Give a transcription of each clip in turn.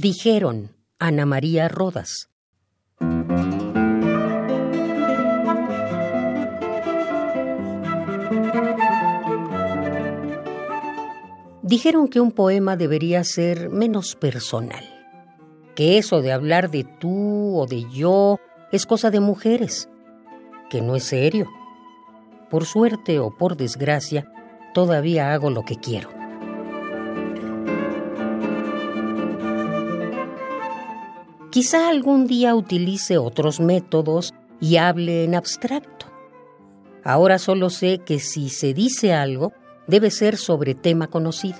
Dijeron Ana María Rodas. Dijeron que un poema debería ser menos personal, que eso de hablar de tú o de yo es cosa de mujeres, que no es serio. Por suerte o por desgracia, todavía hago lo que quiero. Quizá algún día utilice otros métodos y hable en abstracto. Ahora solo sé que si se dice algo, debe ser sobre tema conocido.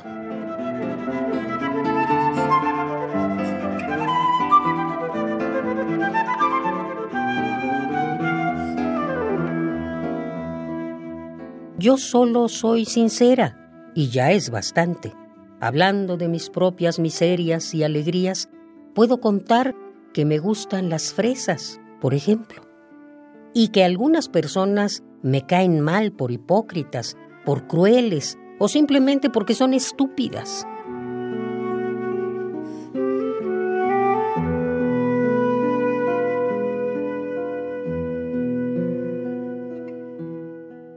Yo solo soy sincera, y ya es bastante. Hablando de mis propias miserias y alegrías, puedo contar que me gustan las fresas, por ejemplo, y que algunas personas me caen mal por hipócritas, por crueles o simplemente porque son estúpidas.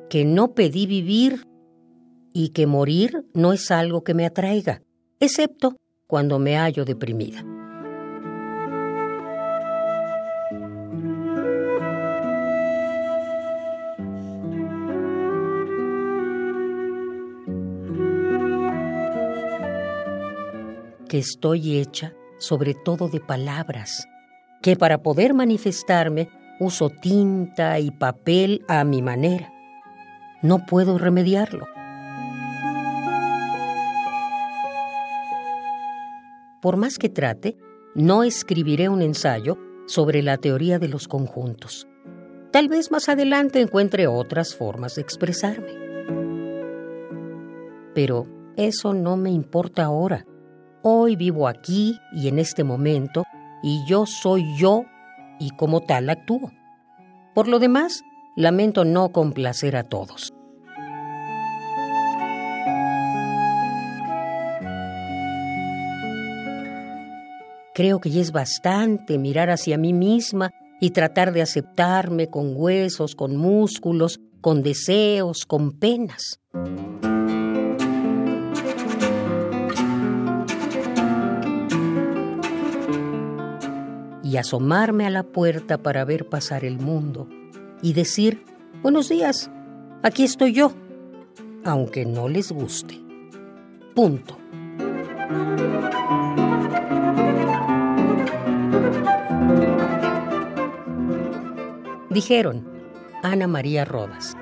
que no pedí vivir y que morir no es algo que me atraiga, excepto cuando me hallo deprimida. Que estoy hecha sobre todo de palabras, que para poder manifestarme uso tinta y papel a mi manera no puedo remediarlo. Por más que trate, no escribiré un ensayo sobre la teoría de los conjuntos. Tal vez más adelante encuentre otras formas de expresarme. Pero eso no me importa ahora. Hoy vivo aquí y en este momento, y yo soy yo y como tal actúo. Por lo demás, lamento no complacer a todos. Creo que ya es bastante mirar hacia mí misma y tratar de aceptarme con huesos, con músculos, con deseos, con penas. Y asomarme a la puerta para ver pasar el mundo y decir, buenos días, aquí estoy yo, aunque no les guste. Punto. Dijeron Ana María Rodas.